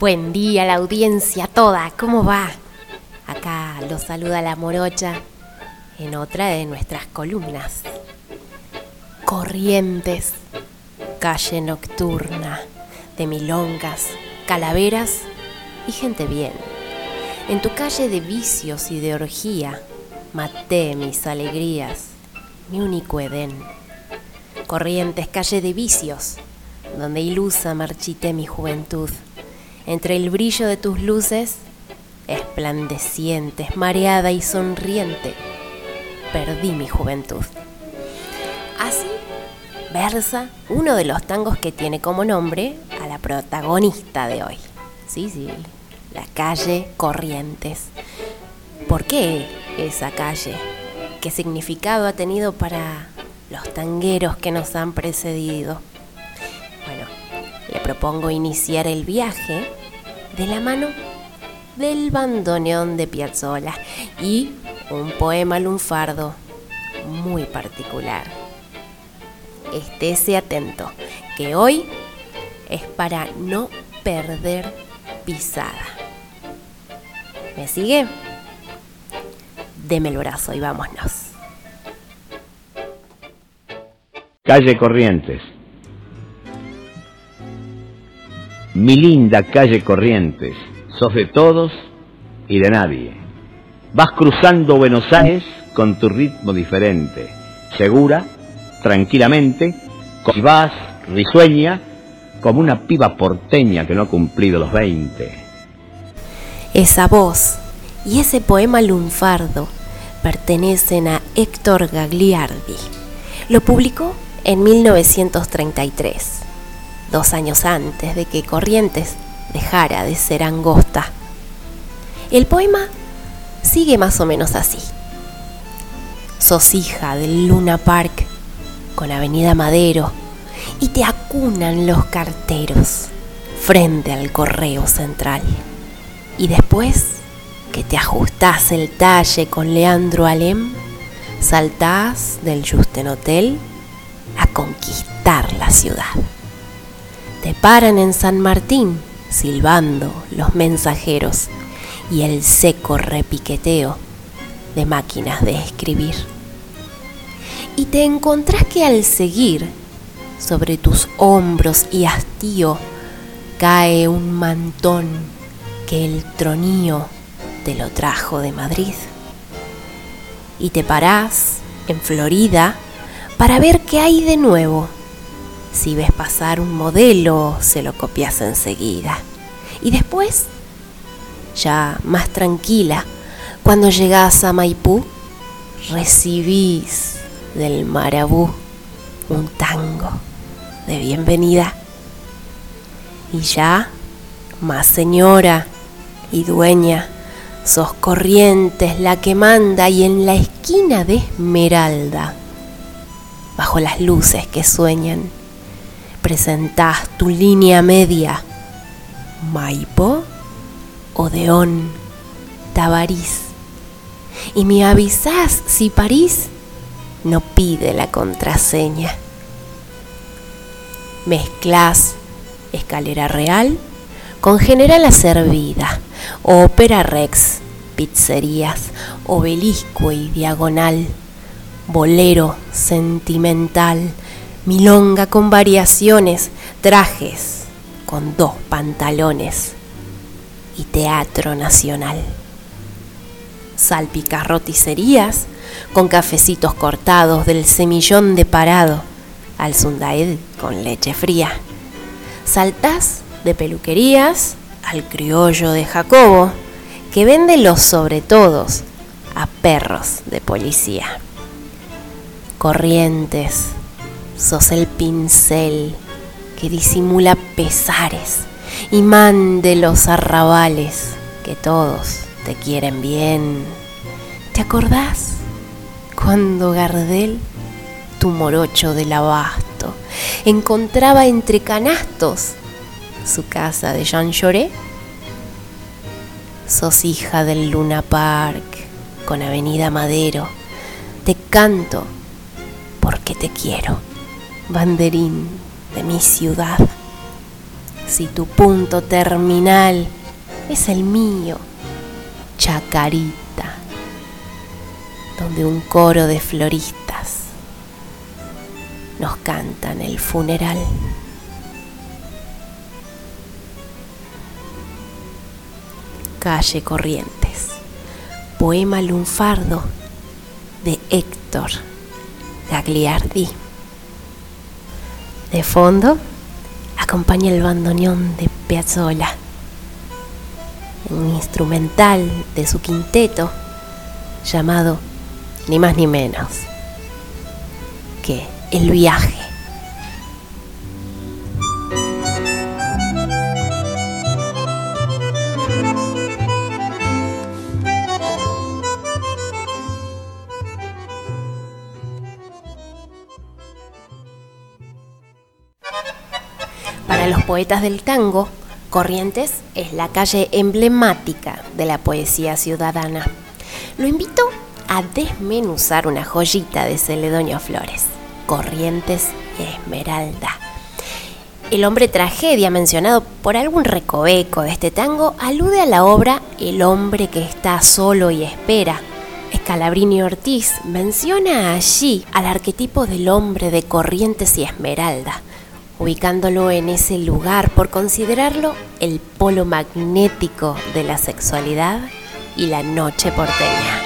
Buen día la audiencia toda, ¿cómo va? Acá los saluda la morocha en otra de nuestras columnas. Corrientes, calle nocturna, de milongas, calaveras y gente bien. En tu calle de vicios y de orgía, maté mis alegrías, mi único Edén. Corrientes, calle de vicios, donde ilusa marchité mi juventud entre el brillo de tus luces, esplandecientes, mareada y sonriente, perdí mi juventud. Así versa uno de los tangos que tiene como nombre a la protagonista de hoy. Sí, sí, la calle Corrientes. ¿Por qué esa calle? ¿Qué significado ha tenido para los tangueros que nos han precedido? Bueno, le propongo iniciar el viaje de la mano del bandoneón de Piazzolla y un poema lunfardo muy particular. Estése atento, que hoy es para no perder pisada. ¿Me sigue? Deme el brazo y vámonos. Calle Corrientes. Mi linda calle Corrientes, sos de todos y de nadie. Vas cruzando Buenos Aires con tu ritmo diferente, segura, tranquilamente, y vas risueña como una piba porteña que no ha cumplido los 20. Esa voz y ese poema lunfardo pertenecen a Héctor Gagliardi. Lo publicó en 1933 dos años antes de que Corrientes dejara de ser angosta. El poema sigue más o menos así. Sos hija del Luna Park con Avenida Madero y te acunan los carteros frente al correo central. Y después que te ajustás el talle con Leandro Alem, saltás del Justen Hotel a conquistar la ciudad. Te paran en San Martín, silbando los mensajeros y el seco repiqueteo de máquinas de escribir. Y te encontrás que al seguir sobre tus hombros y hastío cae un mantón que el tronío te lo trajo de Madrid. Y te parás en Florida para ver qué hay de nuevo si ves pasar un modelo, se lo copias enseguida. Y después, ya más tranquila, cuando llegas a Maipú, recibís del marabú un tango de bienvenida. Y ya, más señora y dueña, sos corrientes la que manda y en la esquina de Esmeralda, bajo las luces que sueñan, presentás tu línea media, Maipo, Odeón, Tabarís, y me avisás si París no pide la contraseña. Mezclas escalera real con general servida, ópera rex, pizzerías, obelisco y diagonal, bolero sentimental, milonga con variaciones, trajes con dos pantalones y teatro nacional. Salpicas roticerías con cafecitos cortados del semillón de parado al sundaed con leche fría. Saltás de peluquerías al criollo de Jacobo que vende los sobre todos a perros de policía. Corrientes, sos el pincel que disimula pesares, y de los arrabales que todos te quieren bien. ¿Te acordás cuando Gardel, tu morocho del abasto, encontraba entre canastos su casa de Jean Lloré? Sos hija del Luna Park con Avenida Madero. Te canto porque te quiero banderín de mi ciudad. si tu punto terminal es el mío, Chacarita, donde un coro de floristas nos cantan el funeral. Calle Corrientes, poema lunfardo de Héctor Gagliardi. De fondo acompaña el bandoneón de Piazzolla, un instrumental de su quinteto llamado ni más ni menos que El viaje. Del tango, Corrientes es la calle emblemática de la poesía ciudadana. Lo invito a desmenuzar una joyita de Celedonio Flores, Corrientes Esmeralda. El hombre tragedia mencionado por algún recoveco de este tango alude a la obra El hombre que está solo y espera. Escalabrini Ortiz menciona allí al arquetipo del hombre de Corrientes y Esmeralda, ubicándolo en ese lugar por considerarlo el polo magnético de la sexualidad y la noche porteña.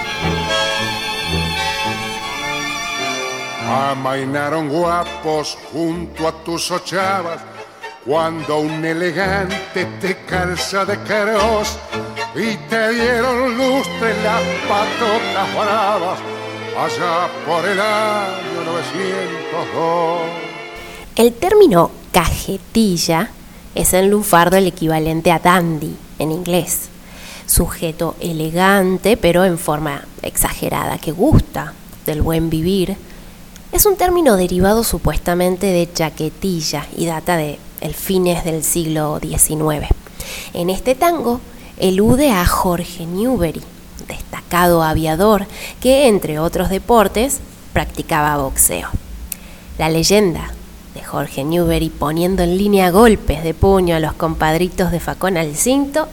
Amainaron guapos junto a tus ochavas cuando un elegante te calza de caros y te dieron lustre las patotas bravas allá por el año 902. El término cajetilla es en lunfardo el equivalente a dandy en inglés. Sujeto elegante pero en forma exagerada que gusta del buen vivir. Es un término derivado supuestamente de chaquetilla y data de el fines del siglo XIX. En este tango elude a Jorge Newbery, destacado aviador que entre otros deportes practicaba boxeo. La leyenda Jorge Newbery poniendo en línea golpes de puño a los compadritos de Facón al cinto,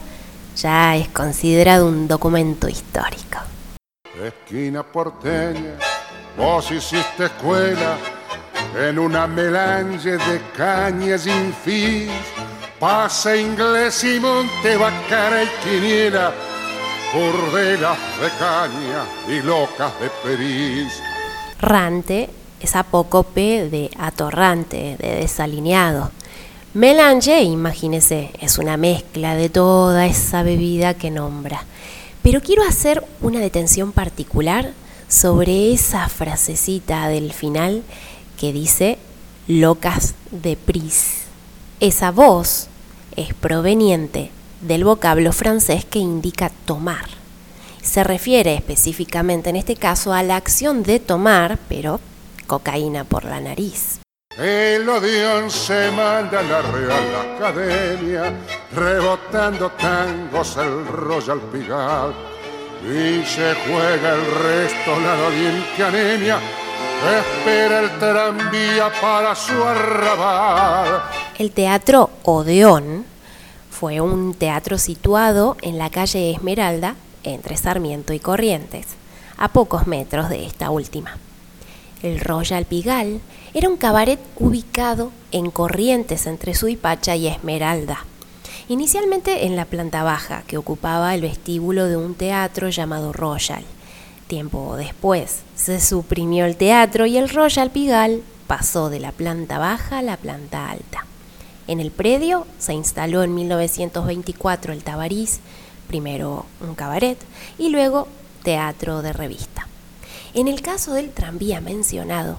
ya es considerado un documento histórico. Esquina porteña, vos hiciste escuela en una melange de cañas sin fin. Pasa inglés y monte, bacara y quiniela, cordelas de caña y locas de periz. Rante es apócope de atorrante, de desalineado. Melange, imagínese, es una mezcla de toda esa bebida que nombra. Pero quiero hacer una detención particular sobre esa frasecita del final que dice locas de pris. Esa voz es proveniente del vocablo francés que indica tomar. Se refiere específicamente en este caso a la acción de tomar, pero cocaína por la nariz. El Odeón se manda a la Real Academia, rebotando tangos el Royal Pigal. Y se juega el resto la doliente anemia, espera el tranvía para su arrabal. El teatro Odeón fue un teatro situado en la calle Esmeralda, entre Sarmiento y Corrientes, a pocos metros de esta última. El Royal Pigal era un cabaret ubicado en Corrientes entre Suipacha y Esmeralda. Inicialmente en la planta baja, que ocupaba el vestíbulo de un teatro llamado Royal. Tiempo después se suprimió el teatro y el Royal Pigal pasó de la planta baja a la planta alta. En el predio se instaló en 1924 el Tabariz, primero un cabaret y luego teatro de revista. En el caso del tranvía mencionado,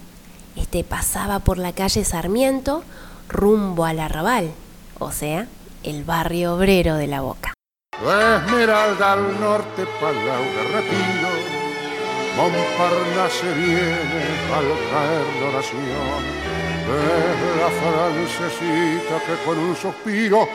este pasaba por la calle Sarmiento rumbo al Arrabal, o sea, el barrio obrero de la Boca. Esmeralda al norte, Palau Retiro, Montparnasse viene al caer la oración. Es la francesita que con un suspiro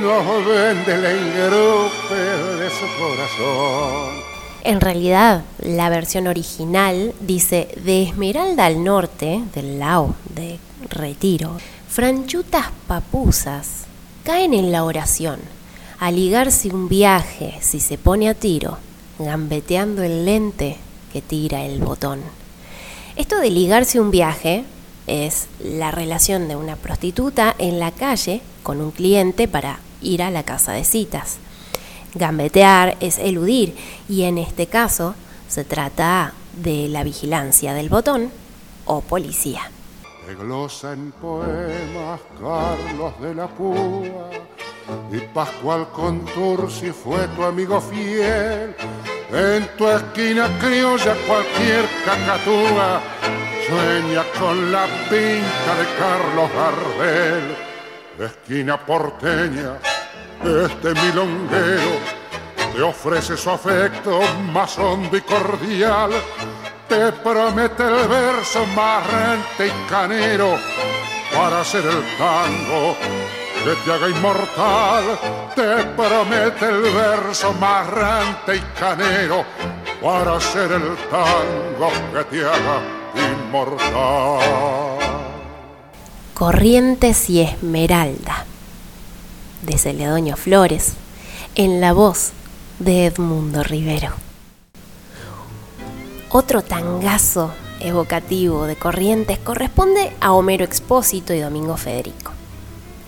nos vende el engrupe de su corazón. En realidad, la versión original dice de Esmeralda al norte, del Lao de Retiro, franchutas papusas caen en la oración, a ligarse un viaje si se pone a tiro, gambeteando el lente que tira el botón. Esto de ligarse un viaje es la relación de una prostituta en la calle con un cliente para ir a la casa de citas. Gambetear es eludir y en este caso se trata de la vigilancia del botón o policía. glosa en poemas Carlos de la Púa y Pascual Contursi fue tu amigo fiel. En tu esquina criolla cualquier cacatúa sueña con la pinta de Carlos Gardel. Esquina porteña, este milonguero te ofrece su afecto más hondo y cordial. Te promete el verso más rente y canero para hacer el tango que te haga inmortal. Te promete el verso más rente y canero para hacer el tango que te haga inmortal. Corrientes y Esmeralda, de Celedoño Flores, en la voz de Edmundo Rivero. Otro tangazo evocativo de Corrientes corresponde a Homero Expósito y Domingo Federico.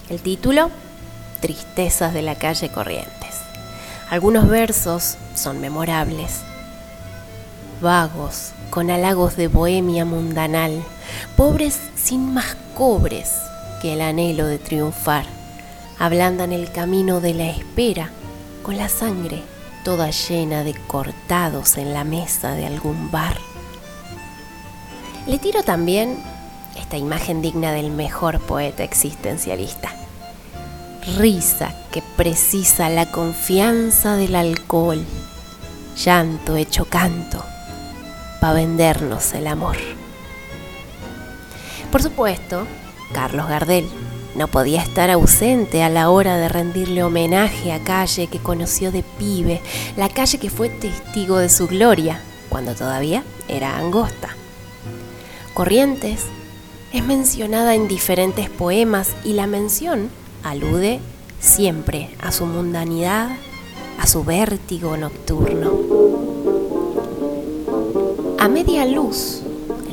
El título, Tristezas de la calle Corrientes. Algunos versos son memorables, vagos, con halagos de bohemia mundanal, pobres sin más cobres que el anhelo de triunfar, ablandan el camino de la espera con la sangre toda llena de cortados en la mesa de algún bar. Le tiro también esta imagen digna del mejor poeta existencialista. Risa que precisa la confianza del alcohol, llanto hecho canto, para vendernos el amor. Por supuesto, Carlos Gardel no podía estar ausente a la hora de rendirle homenaje a calle que conoció de pibe, la calle que fue testigo de su gloria cuando todavía era angosta. Corrientes es mencionada en diferentes poemas y la mención alude siempre a su mundanidad, a su vértigo nocturno. A media luz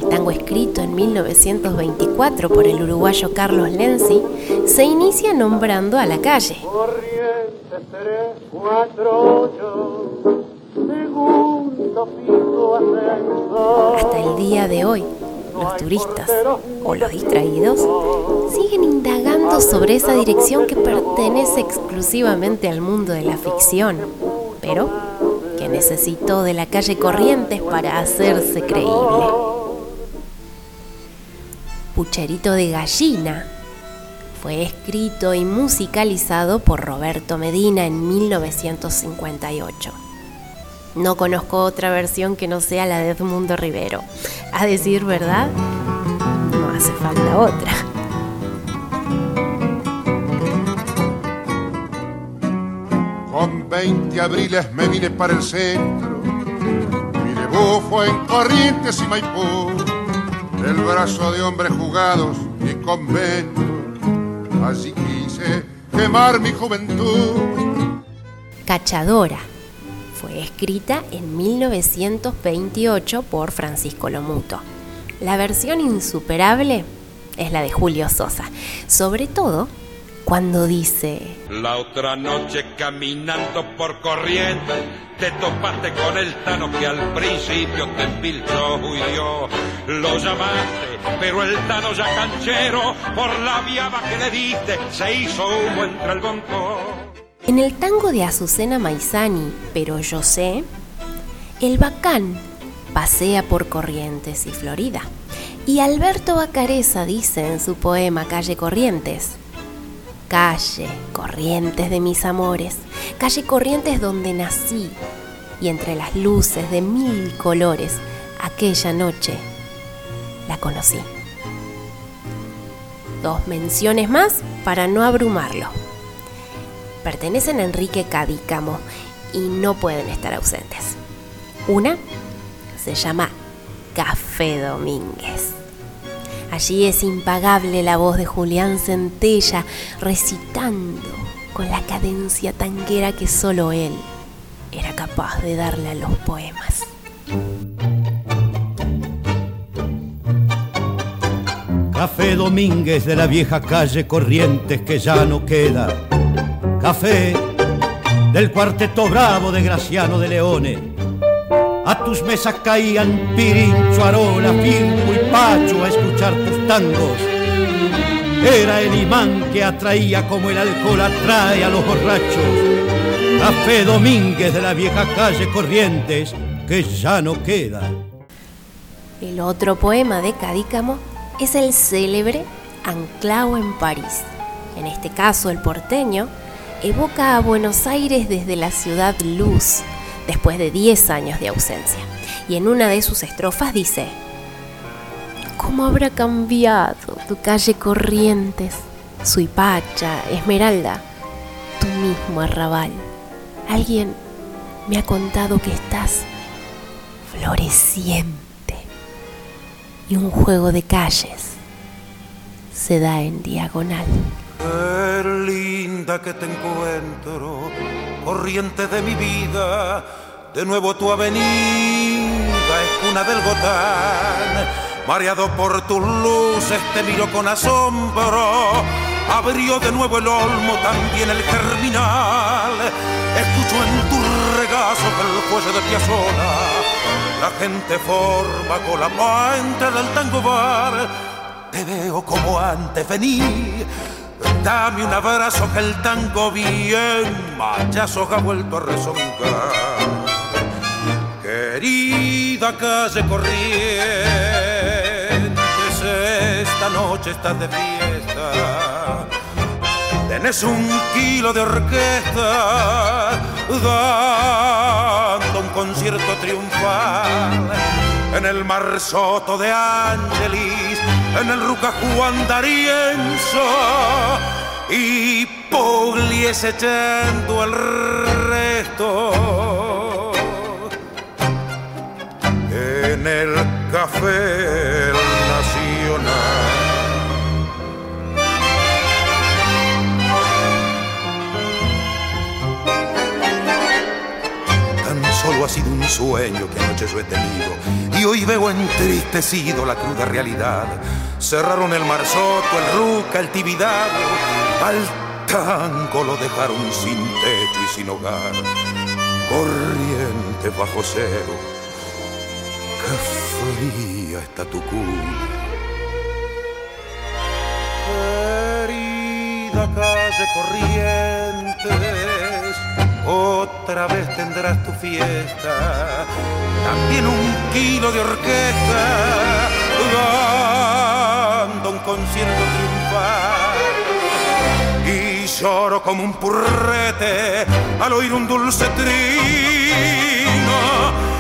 tango escrito en 1924 por el uruguayo Carlos Lenzi, se inicia nombrando a la calle. Hasta el día de hoy, los turistas o los distraídos siguen indagando sobre esa dirección que pertenece exclusivamente al mundo de la ficción, pero que necesitó de la calle Corrientes para hacerse creíble. Pucherito de Gallina. Fue escrito y musicalizado por Roberto Medina en 1958. No conozco otra versión que no sea la de Edmundo Rivero. A decir verdad, no hace falta otra. Con 20 abriles me vine para el centro, mi debut en Corrientes y Maipú el brazo de hombres jugados y conventos. Así quise quemar mi juventud. Cachadora fue escrita en 1928 por Francisco Lomuto. La versión insuperable es la de Julio Sosa, sobre todo cuando dice... La otra noche caminando por corriente, te topaste con el tano que al principio te empilchó y yo lo llamaste, pero el tano ya canchero, por la viaba que le diste, se hizo humo entre el bonco. En el tango de Azucena Maizani, pero yo sé, el bacán pasea por Corrientes y Florida. Y Alberto Bacareza dice en su poema Calle Corrientes, Calle, corrientes de mis amores, calle corrientes donde nací, y entre las luces de mil colores, aquella noche la conocí. Dos menciones más para no abrumarlo. Pertenecen a Enrique Cadícamo y no pueden estar ausentes. Una se llama Café Domínguez. Allí es impagable la voz de Julián Centella recitando con la cadencia tanguera que solo él era capaz de darle a los poemas. Café Domínguez de la vieja calle Corrientes que ya no queda. Café del cuarteto bravo de Graciano de Leone. A tus mesas caían Pirincho, Arola, Firmo y Pacho a escuchar tus tangos. Era el imán que atraía como el alcohol atrae a los borrachos. Café Domínguez de la vieja calle Corrientes que ya no queda. El otro poema de Cadícamo es el célebre Anclao en París. En este caso, el porteño evoca a Buenos Aires desde la ciudad luz, después de 10 años de ausencia. Y en una de sus estrofas dice, ¿Cómo habrá cambiado tu calle Corrientes, Suipacha, Esmeralda, tu mismo arrabal? Alguien me ha contado que estás floreciente y un juego de calles se da en diagonal. Qué linda que te encuentro, corriente de mi vida, de nuevo tu avenida es cuna del Gotán. Mareado por tus luces te miro con asombro, abrió de nuevo el olmo, también el germinal. Escucho en tu regazo el fuelle de Piazzolla la gente forma con la puente del tango bar. Te veo como antes, vení. Dame un abrazo que el tango bien machazos ha vuelto a rezongar. Querida calle Corrientes, esta noche estás de fiesta. Tenés un kilo de orquesta dando un concierto triunfal en el Mar Soto de Ángelis, en el Ruca Juan D'Arienzo y Pugliese echando el resto en el Café sueño que anoche yo he tenido y hoy veo entristecido la cruda realidad. Cerraron el marzoto, el ruca, el tibidado, al tango lo dejaron sin techo y sin hogar. Corriente bajo cero, qué fría está tu cuna. Querida calle corriente otra vez tendrás tu fiesta, también un kilo de orquesta, dando un concierto triunfal. Y lloro como un purrete al oír un dulce trino,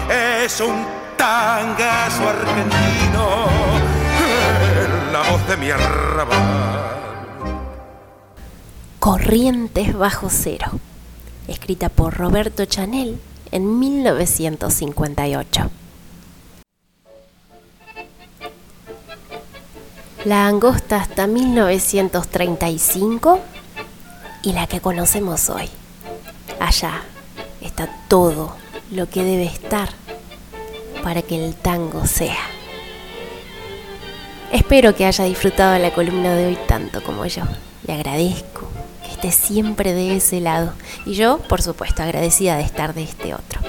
es un tangazo argentino, la voz de mi arrabal. Corrientes bajo cero escrita por Roberto Chanel en 1958. La angosta hasta 1935 y la que conocemos hoy. Allá está todo lo que debe estar para que el tango sea. Espero que haya disfrutado la columna de hoy tanto como yo. Le agradezco siempre de ese lado. Y yo, por supuesto, agradecida de estar de este otro.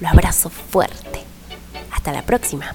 Lo abrazo fuerte. Hasta la próxima.